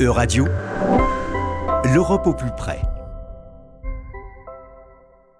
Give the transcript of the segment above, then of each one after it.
E-Radio, l'Europe au plus près.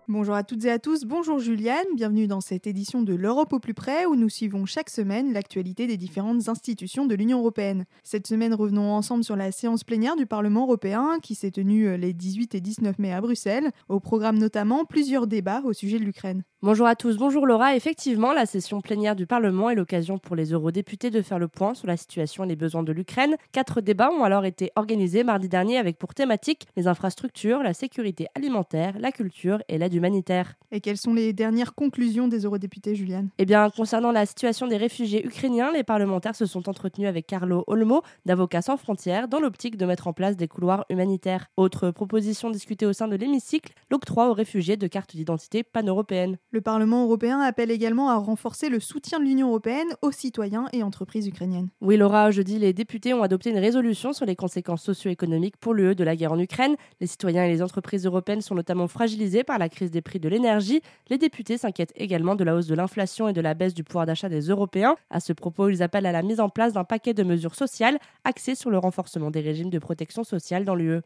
Bonjour à toutes et à tous, bonjour Juliane, bienvenue dans cette édition de l'Europe au plus près où nous suivons chaque semaine l'actualité des différentes institutions de l'Union européenne. Cette semaine, revenons ensemble sur la séance plénière du Parlement européen qui s'est tenue euh, les 18 et 19 mai à Bruxelles. Au programme notamment plusieurs débats au sujet de l'Ukraine. Bonjour à tous, bonjour Laura. Effectivement, la session plénière du Parlement est l'occasion pour les eurodéputés de faire le point sur la situation et les besoins de l'Ukraine. Quatre débats ont alors été organisés mardi dernier avec pour thématique les infrastructures, la sécurité alimentaire, la culture et l'aide humanitaire. Et quelles sont les dernières conclusions des eurodéputés, Juliane? Eh bien, concernant la situation des réfugiés ukrainiens, les parlementaires se sont entretenus avec Carlo Olmo, d'Avocats sans frontières, dans l'optique de mettre en place des couloirs humanitaires. Autre proposition discutée au sein de l'hémicycle, l'octroi aux réfugiés de cartes d'identité pan-européennes. Le Parlement européen appelle également à renforcer le soutien de l'Union européenne aux citoyens et entreprises ukrainiennes. Oui, Laura, jeudi, les députés ont adopté une résolution sur les conséquences socio-économiques pour l'UE de la guerre en Ukraine. Les citoyens et les entreprises européennes sont notamment fragilisés par la crise des prix de l'énergie. Les députés s'inquiètent également de la hausse de l'inflation et de la baisse du pouvoir d'achat des Européens. À ce propos, ils appellent à la mise en place d'un paquet de mesures sociales axées sur le renforcement des régimes de protection sociale dans l'UE.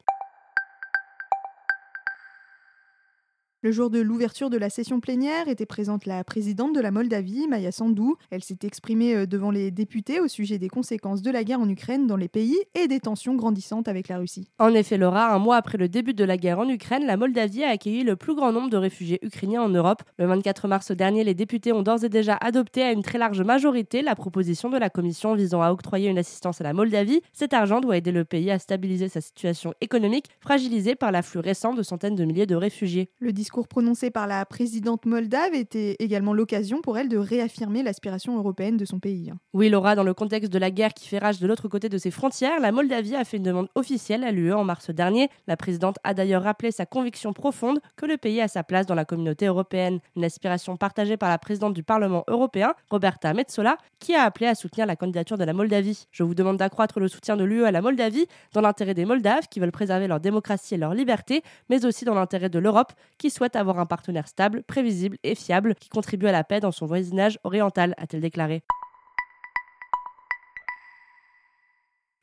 Le jour de l'ouverture de la session plénière était présente la présidente de la Moldavie, Maya Sandu. Elle s'est exprimée euh, devant les députés au sujet des conséquences de la guerre en Ukraine dans les pays et des tensions grandissantes avec la Russie. En effet, Laura, un mois après le début de la guerre en Ukraine, la Moldavie a accueilli le plus grand nombre de réfugiés ukrainiens en Europe. Le 24 mars dernier, les députés ont d'ores et déjà adopté à une très large majorité la proposition de la Commission visant à octroyer une assistance à la Moldavie. Cet argent doit aider le pays à stabiliser sa situation économique, fragilisée par l'afflux récent de centaines de milliers de réfugiés. Le discours prononcé par la présidente moldave était également l'occasion pour elle de réaffirmer l'aspiration européenne de son pays. Oui, Laura, dans le contexte de la guerre qui fait rage de l'autre côté de ses frontières, la Moldavie a fait une demande officielle à l'UE en mars dernier. La présidente a d'ailleurs rappelé sa conviction profonde que le pays a sa place dans la communauté européenne. Une aspiration partagée par la présidente du Parlement européen, Roberta Metsola, qui a appelé à soutenir la candidature de la Moldavie. Je vous demande d'accroître le soutien de l'UE à la Moldavie dans l'intérêt des Moldaves qui veulent préserver leur démocratie et leur liberté, mais aussi dans l'intérêt de l'Europe qui souhaite avoir un partenaire stable, prévisible et fiable qui contribue à la paix dans son voisinage oriental, a-t-elle déclaré.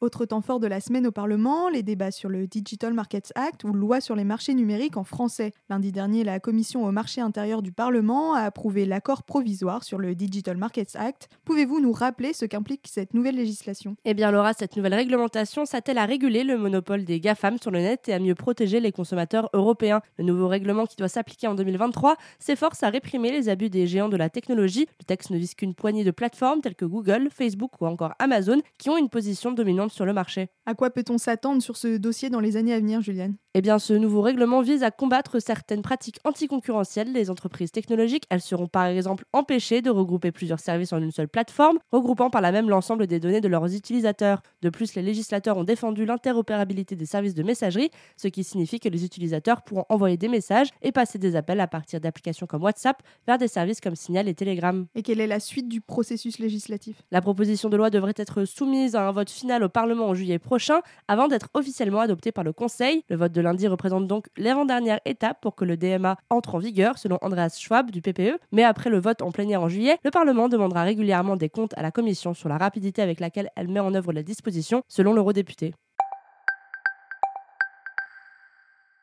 Autre temps fort de la semaine au Parlement, les débats sur le Digital Markets Act ou loi sur les marchés numériques en français. Lundi dernier, la commission au marché intérieur du Parlement a approuvé l'accord provisoire sur le Digital Markets Act. Pouvez-vous nous rappeler ce qu'implique cette nouvelle législation? Eh bien Laura, cette nouvelle réglementation s'attelle à réguler le monopole des GAFAM sur le net et à mieux protéger les consommateurs européens. Le nouveau règlement qui doit s'appliquer en 2023 s'efforce à réprimer les abus des géants de la technologie. Le texte ne vise qu'une poignée de plateformes telles que Google, Facebook ou encore Amazon qui ont une position dominante sur le marché. À quoi peut-on s'attendre sur ce dossier dans les années à venir, Juliane? Eh bien, ce nouveau règlement vise à combattre certaines pratiques anticoncurrentielles des entreprises technologiques. Elles seront par exemple empêchées de regrouper plusieurs services en une seule plateforme, regroupant par là même l'ensemble des données de leurs utilisateurs. De plus, les législateurs ont défendu l'interopérabilité des services de messagerie, ce qui signifie que les utilisateurs pourront envoyer des messages et passer des appels à partir d'applications comme WhatsApp vers des services comme Signal et Telegram. Et quelle est la suite du processus législatif? La proposition de loi devrait être soumise à un vote final au Parlement en juillet prochain avant d'être officiellement adoptée par le Conseil. Le vote de lundi représente donc l'avant-dernière étape pour que le DMA entre en vigueur, selon Andreas Schwab du PPE. Mais après le vote en plénière en juillet, le Parlement demandera régulièrement des comptes à la Commission sur la rapidité avec laquelle elle met en œuvre la disposition, selon l'eurodéputé.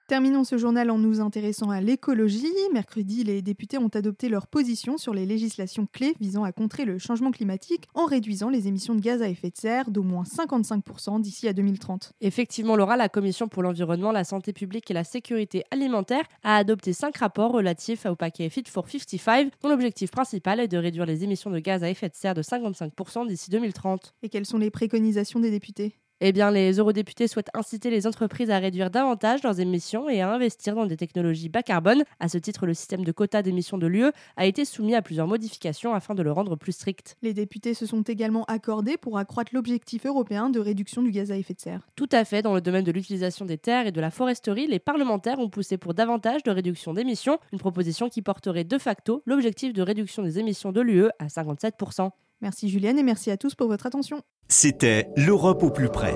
Terminons ce journal en nous intéressant à l'écologie. Mercredi, les députés ont adopté leur position sur les législations clés visant à contrer le changement climatique en réduisant les émissions de gaz à effet de serre d'au moins 55% d'ici à 2030. Effectivement, Laura, la Commission pour l'environnement, la santé publique et la sécurité alimentaire a adopté cinq rapports relatifs au paquet Fit for 55, dont l'objectif principal est de réduire les émissions de gaz à effet de serre de 55% d'ici 2030. Et quelles sont les préconisations des députés? Eh bien, les eurodéputés souhaitent inciter les entreprises à réduire davantage leurs émissions et à investir dans des technologies bas carbone. À ce titre, le système de quotas d'émissions de l'UE a été soumis à plusieurs modifications afin de le rendre plus strict. Les députés se sont également accordés pour accroître l'objectif européen de réduction du gaz à effet de serre. Tout à fait, dans le domaine de l'utilisation des terres et de la foresterie, les parlementaires ont poussé pour davantage de réduction d'émissions, une proposition qui porterait de facto l'objectif de réduction des émissions de l'UE à 57%. Merci Julienne et merci à tous pour votre attention. C'était l'Europe au plus près.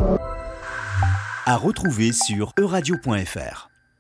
À retrouver sur euradio.fr.